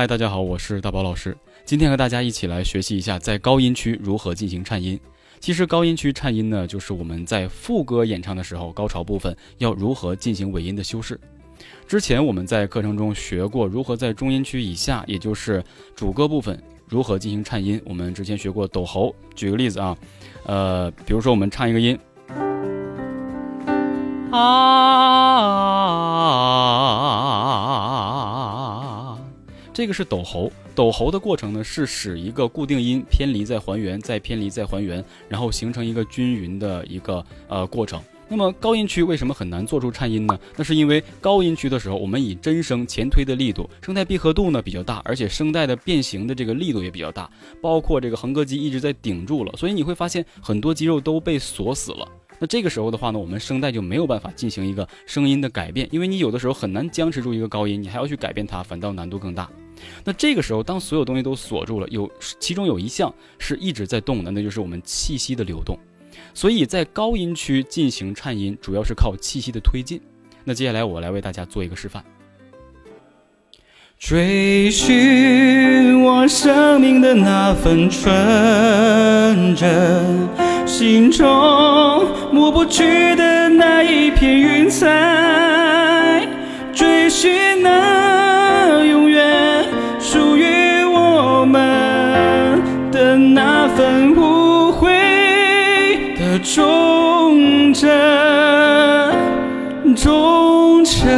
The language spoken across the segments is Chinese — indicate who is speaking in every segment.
Speaker 1: 嗨，大家好，我是大宝老师。今天和大家一起来学习一下在高音区如何进行颤音。其实高音区颤音呢，就是我们在副歌演唱的时候，高潮部分要如何进行尾音的修饰。之前我们在课程中学过如何在中音区以下，也就是主歌部分如何进行颤音。我们之前学过抖喉。举个例子啊，呃，比如说我们唱一个音，啊，这个是抖喉。抖喉的过程呢，是使一个固定音偏离再还原，再偏离再还原，然后形成一个均匀的一个呃过程。那么高音区为什么很难做出颤音呢？那是因为高音区的时候，我们以真声前推的力度，声带闭合度呢比较大，而且声带的变形的这个力度也比较大，包括这个横膈肌一直在顶住了，所以你会发现很多肌肉都被锁死了。那这个时候的话呢，我们声带就没有办法进行一个声音的改变，因为你有的时候很难僵持住一个高音，你还要去改变它，反倒难度更大。那这个时候，当所有东西都锁住了，有其中有一项是一直在动的，那就是我们气息的流动。所以在高音区进行颤音，主要是靠气息的推进。那接下来我来为大家做一个示范。追寻我生命的那份纯真，心中抹不去的那一片云彩，追寻那忠贞，忠诚。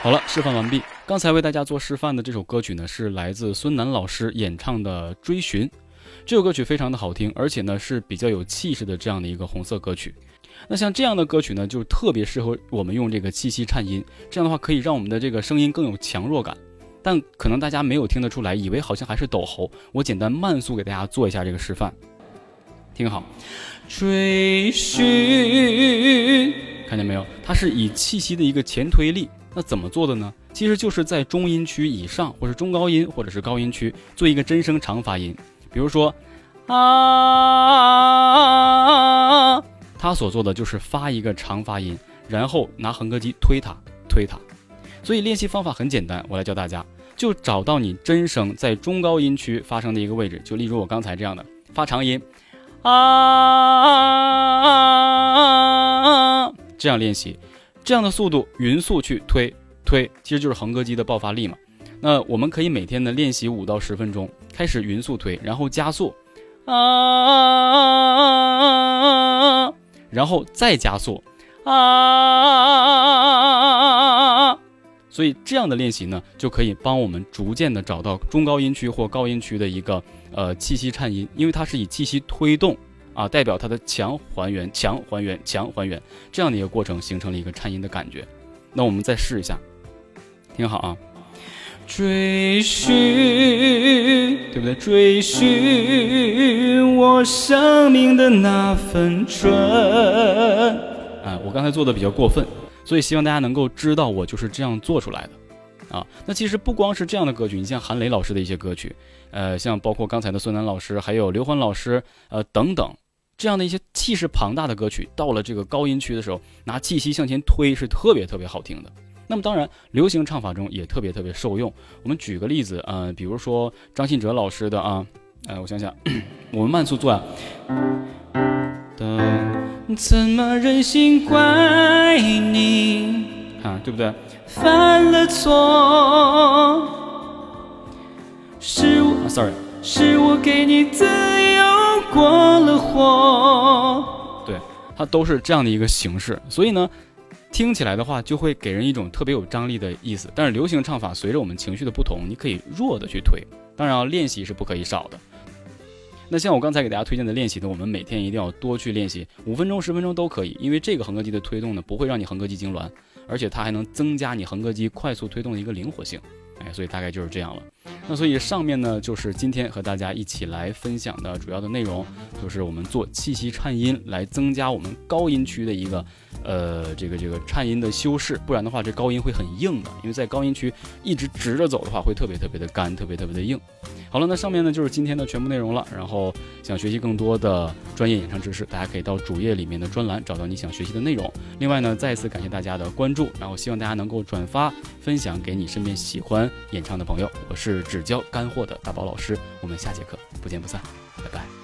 Speaker 1: 好了，示范完毕。刚才为大家做示范的这首歌曲呢，是来自孙楠老师演唱的《追寻》。这首歌曲非常的好听，而且呢是比较有气势的这样的一个红色歌曲。那像这样的歌曲呢，就特别适合我们用这个气息颤音，这样的话可以让我们的这个声音更有强弱感。但可能大家没有听得出来，以为好像还是抖喉。我简单慢速给大家做一下这个示范，听好。追寻，看见没有？它是以气息的一个前推力。那怎么做的呢？其实就是在中音区以上，或是中高音，或者是高音区做一个真声长发音。比如说啊，它所做的就是发一个长发音，然后拿横膈肌推它，推它。所以练习方法很简单，我来教大家，就找到你真声在中高音区发生的一个位置，就例如我刚才这样的发长音，啊，这样练习，这样的速度匀速去推推，其实就是横膈肌的爆发力嘛。那我们可以每天呢练习五到十分钟，开始匀速推，然后加速，啊，然后再加速，啊。所以这样的练习呢，就可以帮我们逐渐的找到中高音区或高音区的一个呃气息颤音，因为它是以气息推动啊，代表它的强还原、强还原、强还原这样的一个过程，形成了一个颤音的感觉。那我们再试一下，听好啊，追寻，对不对？追寻我生命的那份纯，啊，我刚才做的比较过分。所以希望大家能够知道，我就是这样做出来的，啊，那其实不光是这样的歌曲，你像韩磊老师的一些歌曲，呃，像包括刚才的孙楠老师，还有刘欢老师，呃，等等，这样的一些气势庞大的歌曲，到了这个高音区的时候，拿气息向前推是特别特别好听的。那么当然，流行唱法中也特别特别受用。我们举个例子，呃，比如说张信哲老师的啊，呃，我想想，我们慢速做啊。怎么忍心怪你？啊，对不对？犯了错，是我，sorry，是我给你自由过了火。对，它都是这样的一个形式，所以呢，听起来的话就会给人一种特别有张力的意思。但是流行唱法随着我们情绪的不同，你可以弱的去推，当然练习是不可以少的。那像我刚才给大家推荐的练习呢，我们每天一定要多去练习，五分钟、十分钟都可以，因为这个横膈肌的推动呢，不会让你横膈肌痉挛，而且它还能增加你横膈肌快速推动的一个灵活性。哎，所以大概就是这样了。那所以上面呢，就是今天和大家一起来分享的主要的内容，就是我们做气息颤音来增加我们高音区的一个，呃，这个这个颤音的修饰。不然的话，这高音会很硬的，因为在高音区一直直着走的话，会特别特别的干，特别特别的硬。好了，那上面呢就是今天的全部内容了。然后想学习更多的专业演唱知识，大家可以到主页里面的专栏找到你想学习的内容。另外呢，再一次感谢大家的关注，然后希望大家能够转发分享给你身边喜欢演唱的朋友。我是只教干货的大宝老师，我们下节课不见不散，拜拜。